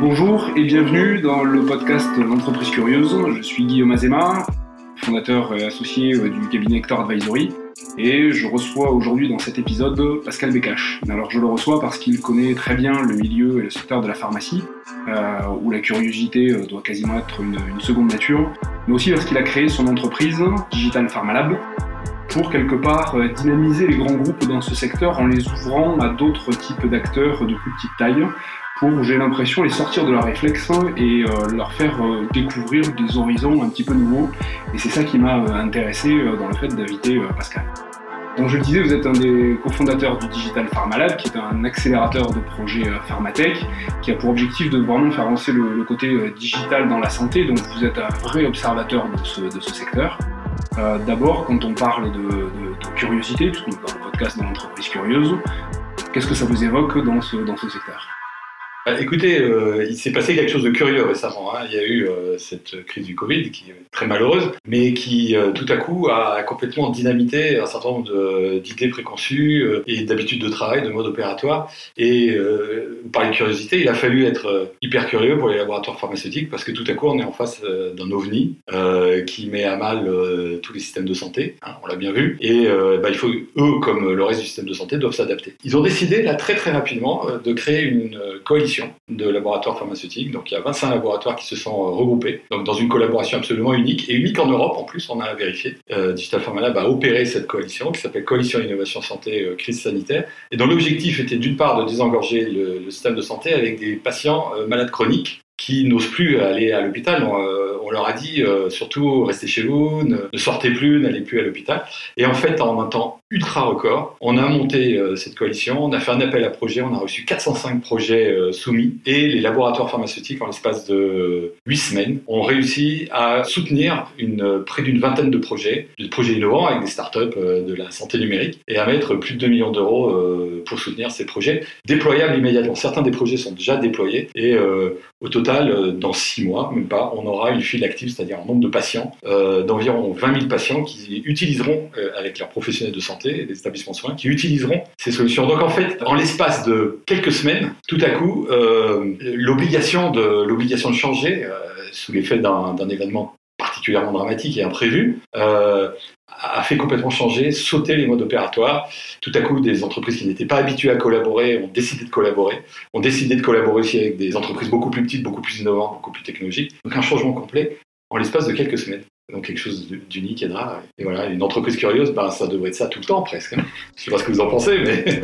Bonjour et bienvenue dans le podcast L'entreprise curieuse. Je suis Guillaume Azema, fondateur et associé du cabinet Hector Advisory. Et je reçois aujourd'hui dans cet épisode Pascal Bécache. Alors je le reçois parce qu'il connaît très bien le milieu et le secteur de la pharmacie, euh, où la curiosité euh, doit quasiment être une, seconde nature, mais aussi parce qu'il a créé son entreprise Digital Pharmalab pour quelque part euh, dynamiser les grands groupes dans ce secteur en les ouvrant à d'autres types d'acteurs de plus petite taille pour, j'ai l'impression, les sortir de leur réflexe et leur faire découvrir des horizons un petit peu nouveaux. Et c'est ça qui m'a intéressé dans le fait d'inviter Pascal. Donc je le disais, vous êtes un des cofondateurs du Digital Pharmalab, qui est un accélérateur de projets euh, pharmatech, qui a pour objectif de vraiment faire avancer le, côté euh, digital dans la santé. Donc vous êtes un vrai observateur de ce, secteur. Euh, d'abord, quand on parle de, curiosité, puisqu'on est dans le podcast de l'entreprise curieuse, qu'est-ce que ça vous évoque dans ce, dans ce secteur? Écoutez, euh, il s'est passé quelque chose de curieux récemment. Hein. Il y a eu euh, cette crise du Covid qui est très malheureuse, mais qui euh, tout à coup a complètement dynamité un certain nombre d'idées préconçues et d'habitudes de travail, de mode opératoire. Et par une curiosité, il a fallu être hyper curieux pour les laboratoires pharmaceutiques parce que tout à coup, on est en face d'un ovni qui met à mal tous les systèmes de santé. Hein, on l'a bien vu. Et bah, il faut, eux, comme le reste du système de santé, doivent s'adapter. Ils ont décidé là très très rapidement de créer une coalition de laboratoires pharmaceutiques. Donc il y a 25 laboratoires qui se sont euh, regroupés, donc dans une collaboration absolument unique, et unique en Europe en plus, on a vérifié. Euh, Digital Pharma Lab a opéré cette coalition qui s'appelle Coalition Innovation Santé euh, Crise Sanitaire, et dont l'objectif était d'une part de désengorger le, système de santé avec des patients malades chroniques qui n'osent plus aller à l'hôpital. On, leur a dit surtout restez chez vous, ne, ne sortez plus, n'allez plus à l'hôpital. Et en fait, en un temps ultra record. On a monté euh, cette coalition, on a fait un appel à projet, on a reçu 405 projets euh, soumis et les laboratoires pharmaceutiques, en l'espace de 8 semaines, ont réussi à soutenir une, près d'une vingtaine de projets, de projets innovants avec des startups euh, de la santé numérique et à mettre plus de 2 millions d'euros pour soutenir ces projets déployables immédiatement. Certains des projets sont déjà déployés et au total, dans 6 mois, même pas, on aura une file active, c'est-à-dire un nombre de patients d'environ 20 000 patients qui utiliseront avec leurs professionnels de santé des établissements soins qui utiliseront ces solutions. Donc en fait, en l'espace de quelques semaines, tout à coup, euh, l'obligation de de changer euh, sous l'effet d'un événement particulièrement dramatique et imprévu, euh, a fait complètement changer, sauter les modes opératoires. Tout à coup, des entreprises qui n'étaient pas habituées à collaborer ont décidé de collaborer, ont décidé de collaborer aussi avec des entreprises beaucoup plus petites, beaucoup plus innovantes, beaucoup plus technologiques. Donc un changement complet en l'espace de quelques semaines. Donc quelque chose d'unique et de rare. Et voilà, une entreprise curieuse, ben, ça devrait être ça tout le temps presque. Hein. Je sais pas ce que vous en pensez, mais...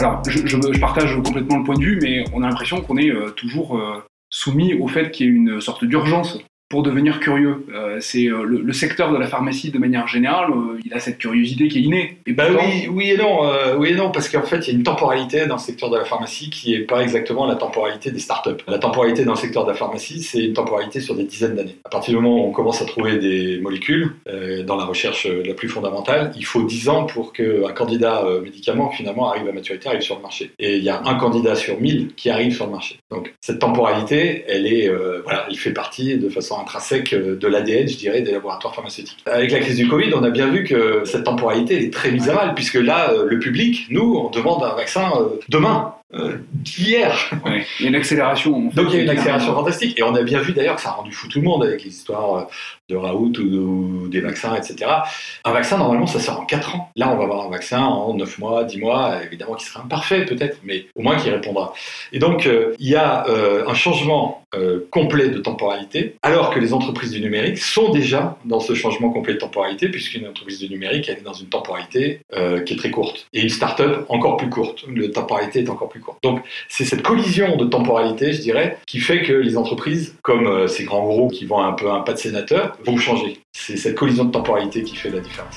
Alors, je, partage complètement le point de vue, mais on a l'impression qu'on est euh, toujours euh, soumis au fait qu'il y ait une sorte d'urgence pour devenir curieux. Euh, c'est euh, le, secteur de la pharmacie de manière générale, euh, il a cette curiosité qui est innée. Et bah oui, oui et non, oui et non, parce qu'en fait il y a une temporalité dans le secteur de la pharmacie qui n'est pas exactement la temporalité des startups. La temporalité dans le secteur de la pharmacie, c'est une temporalité sur des dizaines d'années. À partir du moment où on commence à trouver des molécules dans la recherche la plus fondamentale, il faut 10 ans pour qu'un candidat médicament finalement arrive à maturité, arrive sur le marché. Et il y a un candidat sur 1000 qui arrive sur le marché. Donc cette temporalité, elle est, voilà, elle fait partie de façon intrinsèque euh, de l'ADN, je dirais, des laboratoires pharmaceutiques. Avec la crise du Covid, on a bien vu que cette temporalité est très mise à mal, puisque là, euh, le public, nous, on demande un vaccin euh, demain. hier. il y a une accélération. Donc il y a une accélération fantastique. Et on a bien vu d'ailleurs que ça a rendu fou tout le monde avec les histoires de Raoult ou, des vaccins, etc. Un vaccin, normalement, ça sort en 4 ans. Là, on va avoir un vaccin en 9 mois, 10 mois, évidemment qui sera imparfait peut-être, mais au moins qui répondra. Et donc, il y a un changement complet de temporalité, alors que les entreprises du numérique sont déjà dans ce changement complet de temporalité, puisqu'une entreprise du numérique, est dans une temporalité euh, qui est très courte. Et une start-up encore plus courte. La temporalité est encore plus courte. Donc, c'est cette collision de temporalité, je dirais, qui fait que les entreprises, comme euh, ces grands groupes qui vont un peu un pas de sénateur, vont changer. C'est cette collision de temporalité qui fait la différence.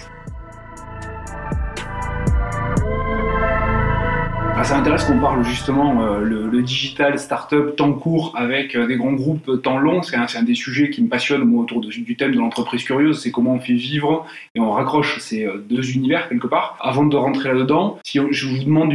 Ah, ça m'intéresse qu'on parle justement euh, le, digital, start-up, temps court avec euh, des grands groupes temps long. C'est un, des sujets qui me passionne moi autour du thème de l'entreprise curieuse. C'est comment on fait vivre et on raccroche ces euh, deux univers quelque part. Avant de rentrer là-dedans, si je vous demande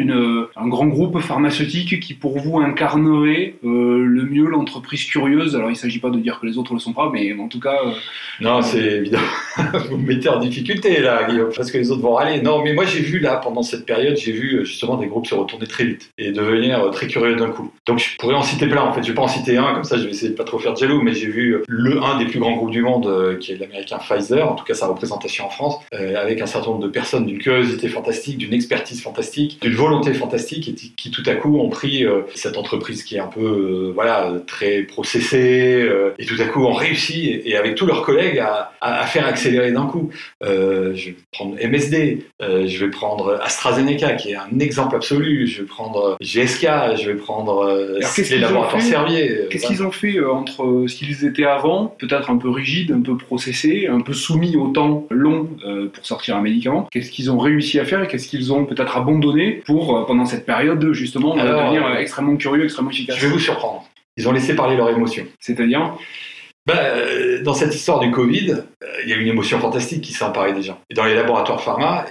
un grand groupe pharmaceutique qui pour vous incarnerait euh, le mieux l'entreprise curieuse, alors il ne s'agit pas de dire que les autres ne le sont pas, mais en tout cas... Euh, non, c'est évident. vous me mettez en difficulté là, parce que les autres vont râler. Non, mais moi j'ai vu là, pendant cette période, j'ai vu justement des groupes se retourner très vite et devenir euh, très curieux d'un coup. Donc je pourrais en citer plein en fait, je vais pas en citer un, comme ça je vais essayer de pas trop faire de jaloux, mais j'ai vu euh, le un des plus grands groupes du monde euh, qui est l'américain Pfizer, en tout cas sa représentation en France, avec un certain nombre de personnes d'une curiosité fantastique, d'une expertise fantastique, d'une volonté fantastique et qui tout à coup ont pris cette entreprise qui est un peu voilà très processée et tout à coup ont réussi et, avec tous leurs collègues à, à, faire accélérer d'un coup. je vais prendre MSD, je vais prendre AstraZeneca qui est un exemple absolu je vais prendre GSK, je vais prendre euh, les laboratoires Servier. Euh, qu'est-ce qu'ils ont fait euh, entre ce qu'ils étaient avant, peut-être un peu rigide, un peu processé, un peu soumis au temps long pour sortir un médicament Qu'est-ce qu'ils ont réussi à faire et qu'est-ce qu'ils ont peut-être abandonné pour, pendant cette période, justement, devenir extrêmement curieux, extrêmement efficace Je vais vous surprendre. Ils ont laissé parler leurs émotions. C'est-à-dire? Bah, dans cette histoire du Covid, il y a une émotion fantastique qui s'est emparée des gens. Et dans les laboratoires pharma,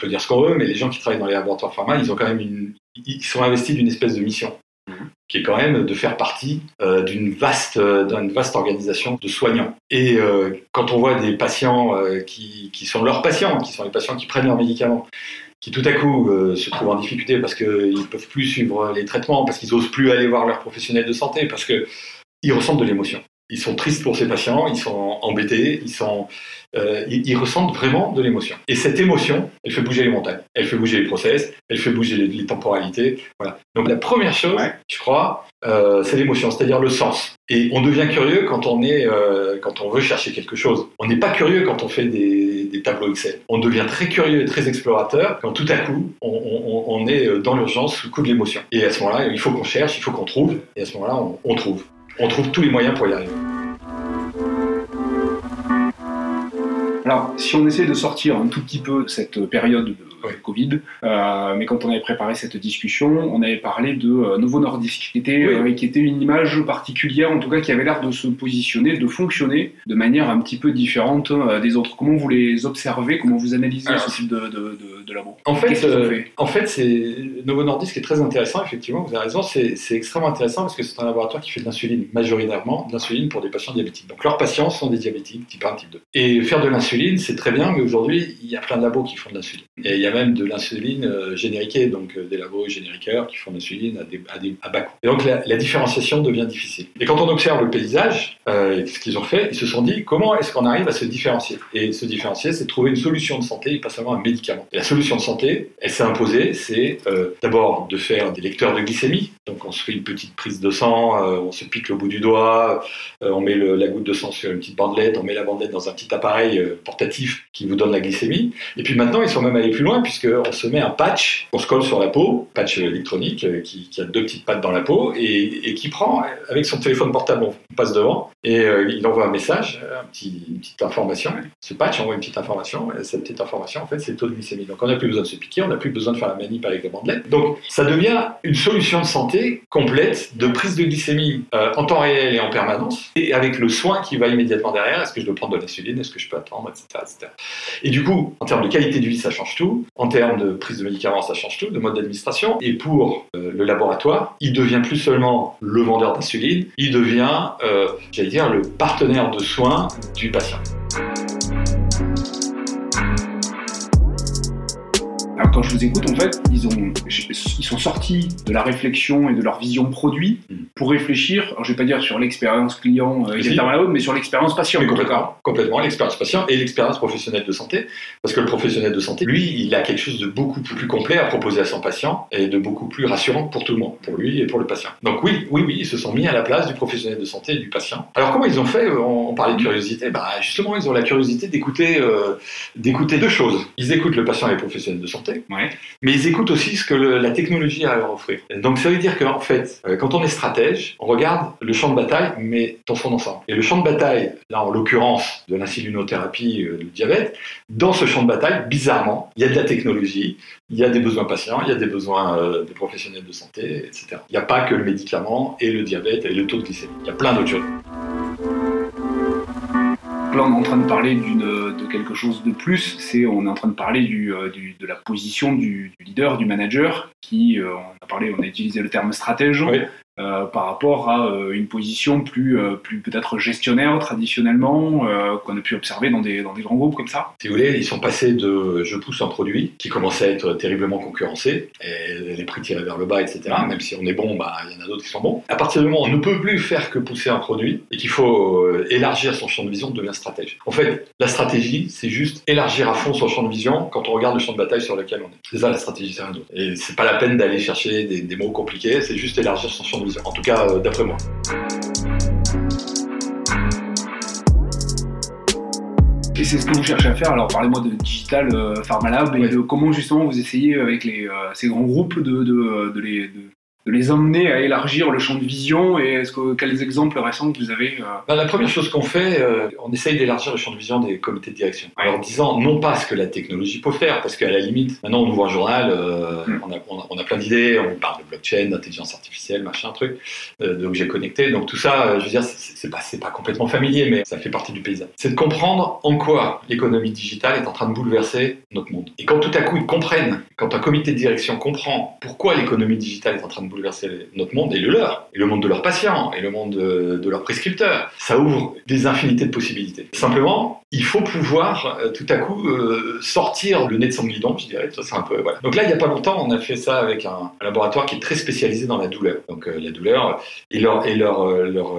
peut dire ce qu'on veut, mais les gens qui travaillent dans les laboratoires pharma, ils ont quand même une, ils sont investis d'une espèce de mission, mhm. qui est quand même de faire partie euh, d'une vaste, d'une vaste organisation de soignants. Et euh, quand on voit des patients euh, qui, qui, sont leurs patients, qui sont les patients qui prennent leurs médicaments, qui tout à coup se trouvent en difficulté parce qu'ils ne peuvent plus suivre les traitements, parce qu'ils n'osent plus aller voir leurs professionnels de santé, parce qu'ils ressentent de l'émotion ils sont tristes pour ces patients, ils sont embêtés, ils, sont, euh, ils, ressentent vraiment de l'émotion. Et cette émotion, elle fait bouger les montagnes, elle fait bouger les process, elle fait bouger les, temporalités. Voilà. Donc la première chose, je crois, euh, c'est l'émotion, c'est-à-dire le sens. Et on devient curieux quand on, est, euh, quand on veut chercher quelque chose. On n'est pas curieux quand on fait des, des, tableaux Excel. On devient très curieux et très explorateur quand tout à coup, on, on, on est dans l'urgence sous le coup de l'émotion. Et à ce moment-là, il faut qu'on cherche, il faut qu'on trouve, et à ce moment-là, on, on trouve on trouve tous les moyens pour y arriver. Alors, si on essaie de sortir un tout petit peu de cette période de Covid. Euh, mais quand on avait préparé cette discussion, on avait parlé de euh, Novo Nordisk, qui était, euh, qui était une image particulière, en tout cas qui avait l'air de se positionner, de fonctionner de manière un petit peu différente des autres. Comment vous les observez? Comment vous analysez ce type de, de, de, labo? En fait, en fait c'est Novo Nordisk est très intéressant, effectivement, vous avez raison, c'est extrêmement intéressant parce que c'est un laboratoire qui fait de l'insuline majoritairement, de l'insuline pour des patients diabétiques. Donc leurs patients sont des diabétiques, type 1, type 2. Et faire de l'insuline, c'est très bien, mais aujourd'hui, il y a plein de labos qui font de l'insuline. Et il y a même de l'insuline euh, génériquée, donc euh, des labos génériqueurs qui font de l'insuline à, bas coût. Et donc la, différenciation devient difficile. Et quand on observe le paysage, euh, ce qu'ils ont fait, ils se sont dit comment est-ce qu'on arrive à se différencier? Et se différencier, c'est trouver une solution de santé et pas seulement un médicament. Et la solution de santé, elle s'est imposée, c'est d'abord de faire des lecteurs de glycémie. Donc on se fait une petite prise de sang, on se pique le bout du doigt, on met la goutte de sang sur une petite bandelette, on met la bandelette dans un petit appareil portatif qui vous donne la glycémie. Et puis maintenant, ils sont même allés plus loin puisqu'on se met un patch qu'on se colle sur la peau, patch électronique euh, qui, a deux petites pattes dans la peau et, qui prend avec son téléphone portable, on passe devant et euh, il envoie un message, petit, une petite information. Ce patch envoie une petite information et cette petite information, en fait, c'est le taux de glycémie. Donc on n'a plus besoin de se piquer, on n'a plus besoin de faire la manip avec la bandelette. Donc ça devient une solution de santé complète de prise de glycémie euh, en temps réel et en permanence et avec le soin qui va immédiatement derrière. Est-ce que je dois prendre de l'insuline Est-ce que je peux attendre etc., etc. Et du coup, en termes de qualité de vie, ça change tout. En termes de prise de médicaments, ça change tout, de mode d'administration. Et pour euh, le laboratoire, il devient plus seulement le vendeur d'insuline, il devient, euh, dire, le partenaire de soins du patient. Quand je vous écoute, en fait, ils, ont, ils sont sortis de la réflexion et de leur vision produit mm. pour réfléchir, alors je vais pas dire sur l'expérience client, euh, mais sur l'expérience patient. Mais complètement, complètement l'expérience patient et l'expérience professionnelle de santé. Parce que le professionnel de santé, lui, il a quelque chose de beaucoup plus complet à proposer à son patient et de beaucoup plus rassurant pour tout le monde, pour lui et pour le patient. Donc oui, oui, oui, ils se sont mis à la place du professionnel de santé et du patient. Alors comment ils ont fait on, parlait de curiosité, bah, justement, ils ont la curiosité d'écouter euh, d'écouter deux choses. Ils écoutent le patient et le professionnel de santé mais ils écoutent aussi ce que la technologie a à leur offrir. Donc ça veut dire qu'en fait, euh, quand on est stratège, on regarde le champ de bataille, mais dans son ensemble. Et le champ de bataille, là en l'occurrence de l'insulinothérapie, euh, le diabète, dans ce champ de bataille, bizarrement, il y a de la technologie, il y a des besoins patients, il y a des besoins euh, des professionnels de santé, etc. Il n'y a pas que le médicament et le diabète et le taux de glycémie. Il y a plein d'autres choses. Là, on est en train de parler d'une, quelque chose de plus. C'est, on est en train de parler euh, de la position du, leader, du manager, qui, euh, on a parlé, on a utilisé le terme stratège. Euh, par rapport à euh, une position plus, euh, plus peut-être gestionnaire traditionnellement qu'on a pu observer dans des, dans des grands groupes comme ça. Si vous voulez, ils sont passés de je pousse un produit qui commençait à être terriblement concurrencé, et les prix tiraient vers le bas, etc. Même si on est bon, bah, il y en a d'autres qui sont bons. À partir du moment où on ne peut plus faire que pousser un produit et qu'il faut élargir son champ de vision, on devient stratège. En fait, la stratégie, c'est juste élargir à fond son champ de vision quand on regarde le champ de bataille sur lequel on est. C'est ça la stratégie, c'est rien d'autre. Et c'est pas la peine d'aller chercher des, des mots compliqués, c'est juste élargir son champ de vision. En tout cas, euh, d'après moi. Et c'est ce que vous cherchez à faire. Alors parlez-moi de Digital euh, Pharma Lab et de comment justement vous essayez avec les, euh, ces grands groupes de, de, de les, de, de les emmener à élargir le champ de vision et est-ce que, quels exemples récents vous avez euh, Ben, la première chose qu'on fait, euh, on essaye d'élargir le champ de vision des comités de direction. Ouais. En leur disant non pas ce que la technologie peut faire, parce qu'à la limite, maintenant on ouvre un journal, euh, Mm. on, a, on, a, on a plein d'idées, on parle de blockchain, d'intelligence artificielle, machin, truc, d'objets connectés. Donc tout ça, je veux dire, c'est pas, pas complètement familier, mais ça fait partie du paysage. C'est de comprendre en quoi l'économie digitale est en train de bouleverser notre monde. Et quand tout à coup ils comprennent, quand un comité de direction comprend pourquoi l'économie digitale est en train de bouleverser notre monde et le leur, et le monde de leurs patients, et le monde de, de leurs prescripteurs, ça ouvre des infinités de possibilités. Simplement, il faut pouvoir euh, tout à coup euh, sortir le nez de son guidon, je dirais. Ça, un. Donc là, il n'y a pas longtemps, on a fait ça avec un, laboratoire qui est très spécialisé dans la douleur. Donc euh, la douleur et euh, leur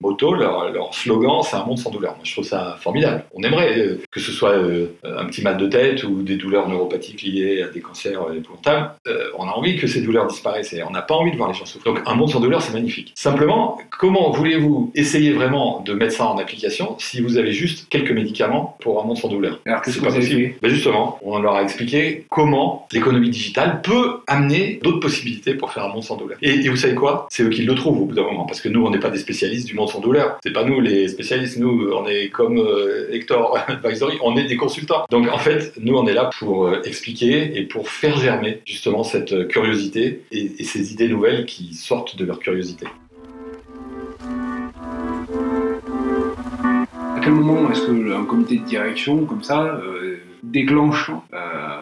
motto, leur, leur slogan, c'est un monde sans douleur. Moi, je trouve ça formidable. On aimerait euh, que ce soit euh, un petit mal de tête ou des douleurs neuropathiques liées à des cancers euh, épouvantables. Euh, on a envie que ces douleurs disparaissent et on n'a pas envie de voir les gens souffrir. Donc un monde sans douleur, c'est magnifique. Simplement, comment voulez-vous essayer vraiment de mettre ça en application si vous avez juste quelques médicaments pour un monde sans douleur? Alors qu'est-ce c'est que pas vous avez possible. fait? Ben justement, on leur a expliqué comment l'économie digitale peut amener d'autres possibilités pour faire un monde sans douleur. Et, et vous savez quoi? C'est eux qui le trouvent au bout d'un moment, parce que nous, on n'est pas des spécialistes du monde sans douleur. C'est pas nous les spécialistes. Nous, on est comme euh, Hector Advisory, on est des consultants. Donc en fait, nous, on est là pour euh, expliquer et pour faire germer justement cette euh, curiosité et, ces idées nouvelles qui sortent de leur curiosité. À quel moment est-ce qu'un comité de direction comme ça déclenche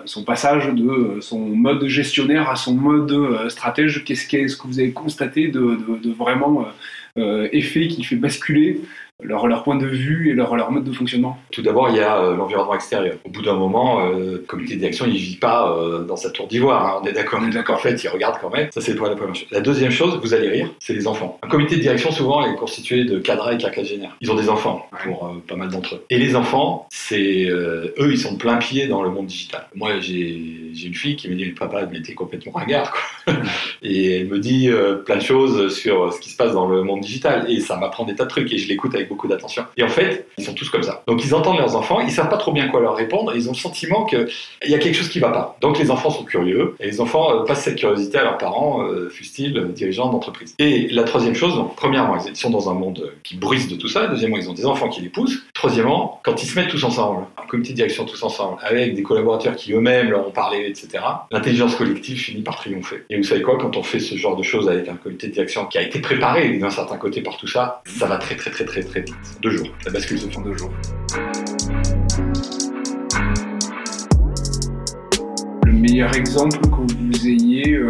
son passage de son mode gestionnaire à son mode stratège? Qu'est-ce que vous avez constaté de, vraiment effet qui fait basculer leur, leur point de vue et leur, leur mode de fonctionnement Tout d'abord, il y a euh, l'environnement extérieur. Au bout d'un moment, euh, le comité de direction, il vit pas euh, dans sa tour d'ivoire. hein, on est d'accord. On est d'accord. En fait, il regarde quand même. Ça, c'est la première chose. La deuxième chose, vous allez rire, c'est les enfants. Un comité de direction, souvent, est constitué de cadres et quinquagénaires. Ils ont des enfants, pour euh, pas mal d'entre eux. Et les enfants, c'est euh, eux, ils sont de plein pied dans le monde digital. Moi, j'ai une fille qui me dit, papa, mais t'es complètement ringard, quoi. et elle me dit euh, plein de choses sur ce qui se passe dans le monde digital. Et ça m'apprend des tas de trucs et je l'écoute avec d'attention. Et en fait, ils sont tous comme ça. Donc ils entendent leurs enfants, ils savent pas trop bien quoi leur répondre, ils ont le sentiment qu'il y a quelque chose qui va pas. Donc les enfants sont curieux, et les enfants euh, passent cette curiosité à leurs parents, euh, fussent-ils euh, dirigeants d'entreprise. Et la troisième chose, donc, premièrement, ils sont dans un monde euh, qui brise de tout ça. Deuxièmement, ils ont des enfants qui les poussent. Troisièmement, quand ils se mettent tous ensemble, un comité de direction tous ensemble, avec des collaborateurs qui eux-mêmes leur ont parlé, etc., l'intelligence collective finit par triompher. Et vous savez quoi, quand on fait ce genre de choses avec un comité de direction qui a été préparé d'un certain côté par tout ça, ça va très très très très très vite. Deux jours, la bascule se fait en deux jours. Le meilleur exemple que vous ayez, euh,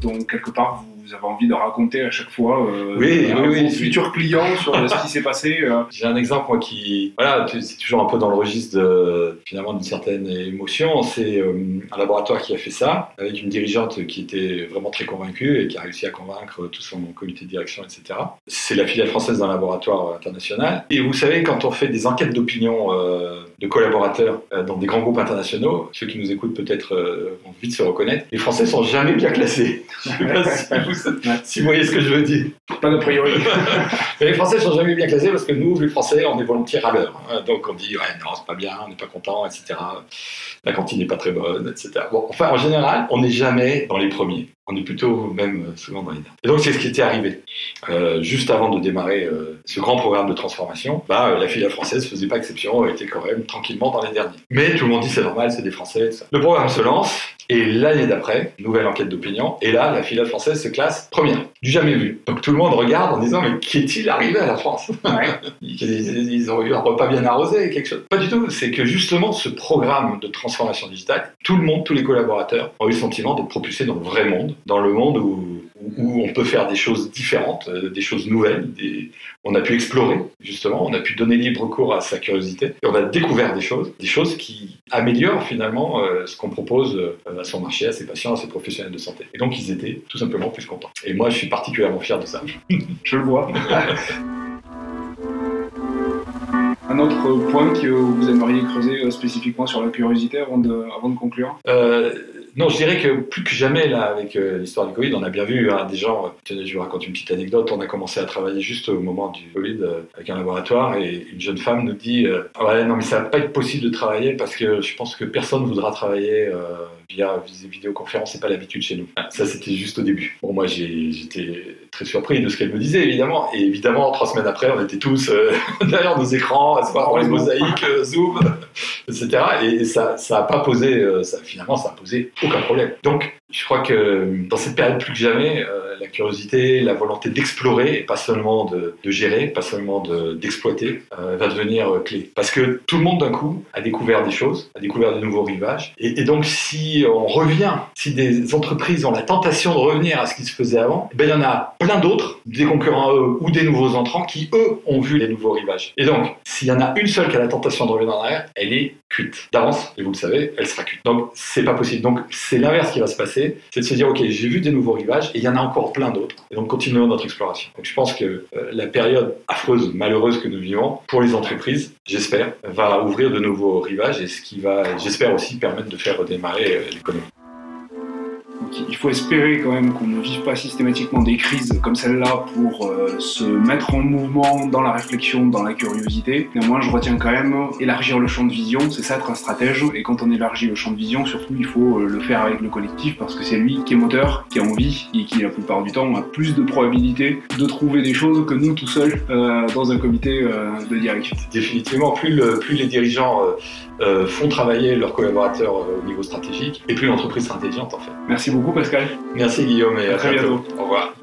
dont quelque part vous avez envie de raconter à chaque fois euh, Oui, à oui, oui, futurs clients sur ce qui s'est passé euh. J'ai un exemple, moi, qui. Voilà, c'est toujours un peu dans le registre de, finalement d'une certaine émotion. C'est euh, un laboratoire qui a fait ça, avec une dirigeante qui était vraiment très convaincue et qui a réussi à convaincre tout son comité de direction, etc. C'est la filiale française d'un laboratoire international. Et vous savez, quand on fait des enquêtes d'opinion euh, de collaborateurs euh, dans des grands groupes internationaux, ceux qui nous écoutent peut-être euh, vont vite se reconnaître, les Français sont jamais bien classés. Je sais pas si vous si vous voyez ce que je veux dire. Pas d'a priori. Mais les Français sont jamais bien classés parce que nous, les Français, on est volontiers râleurs. Hein. Donc on dit, ouais, non, c'est pas bien, on n'est pas content, etc. La cantine n'est pas très bonne, etc. Bon, enfin, en général, on n'est jamais dans les premiers. On est plutôt même souvent dans les. Et donc, c'est ce qui était arrivé. Euh, juste avant de démarrer euh, ce grand programme de transformation, bah, euh, la filiale française faisait pas exception, était quand même tranquillement dans les derniers. Mais tout le monde dit c'est normal, c'est des Français. Ça. Le programme se lance, et l'année d'après, nouvelle enquête d'opinion, et là, la filiale française se classe première, du jamais vu. Donc tout le monde regarde en disant, mais qu'est-il arrivé à la France ils, ont eu un repas bien arrosé, quelque chose. Pas du tout, c'est que justement, ce programme de transformation digitale, tout le monde, tous les collaborateurs ont eu le sentiment d'être propulsés dans le vrai monde, dans le monde où où on peut faire des choses différentes, euh, des choses nouvelles. On a pu explorer, justement, on a pu donner libre cours à sa curiosité, et on a découvert des choses, des choses qui améliorent finalement euh, ce qu'on propose euh, à son marché, à ses patients, à ses professionnels de santé. Et donc ils étaient tout simplement plus contents. Et moi, je suis particulièrement fier de ça. je le vois. Un autre point que vous aimeriez creuser spécifiquement sur la curiosité avant de, avant de conclure? Non, je dirais que plus que jamais, là, avec euh, l'histoire du Covid, on a bien vu hein, des gens. Euh, tenez, je vous raconte une petite anecdote. On a commencé à travailler juste au moment du Covid euh, avec un laboratoire et une jeune femme nous dit Ouais, non, mais ça va pas être possible de travailler parce que je pense que personne ne voudra travailler via vidéoconférence, c'est pas l'habitude chez nous. Ah, ça, c'était juste au début. Bon, moi, j'étais très surpris de ce qu'elle me disait, évidemment. Et évidemment, trois semaines après, on était tous derrière nos écrans, à se voir dans les mosaïques, Zoom, etc. Et ça, ça a pas posé, ça, finalement, ça a posé aucun problème. Donc, je crois que dans cette période plus que jamais, euh, la curiosité, la volonté d'explorer, pas seulement de, gérer, pas seulement d'exploiter, euh, va devenir euh, clé. Parce que tout le monde d'un coup a découvert des choses, a découvert de nouveaux rivages. Et, donc si on revient, si des entreprises ont la tentation de revenir à ce qui se faisait avant, eh ben, il y en a plein d'autres, des concurrents eux ou des nouveaux entrants, qui eux ont vu les nouveaux rivages. Et donc, s'il y en a une seule qui a la tentation de revenir en arrière, elle est cuite. D'avance, et vous le savez, elle sera cuite. Donc c'est pas possible. Donc c'est l'inverse qui va se passer c'est de se dire, OK, j'ai vu des nouveaux rivages et il y en a encore plein d'autres. Et donc, continuons notre exploration. Donc, je pense que euh, la période affreuse, malheureuse que nous vivons, pour les entreprises, j'espère, va ouvrir de nouveaux rivages et ce qui va, j'espère aussi, permettre de faire redémarrer euh, l'économie il faut espérer quand même qu'on ne vive pas systématiquement des crises comme celle-là pour euh, se mettre en mouvement dans la réflexion, dans la curiosité. Néanmoins, je retiens quand même élargir le champ de vision, c'est ça être un stratège. Et quand on élargit le champ de vision, surtout, il faut euh, le faire avec le collectif parce que c'est lui qui est moteur, qui a envie et qui, la plupart du temps, a plus de probabilité de trouver des choses que nous tout seuls euh, dans un comité de direction. Définitivement, plus, plus les dirigeants font travailler leurs collaborateurs au niveau stratégique et plus l'entreprise sera intelligente en fait. Merci beaucoup. Pascal. Merci Guillaume et à, très bientôt. Au revoir.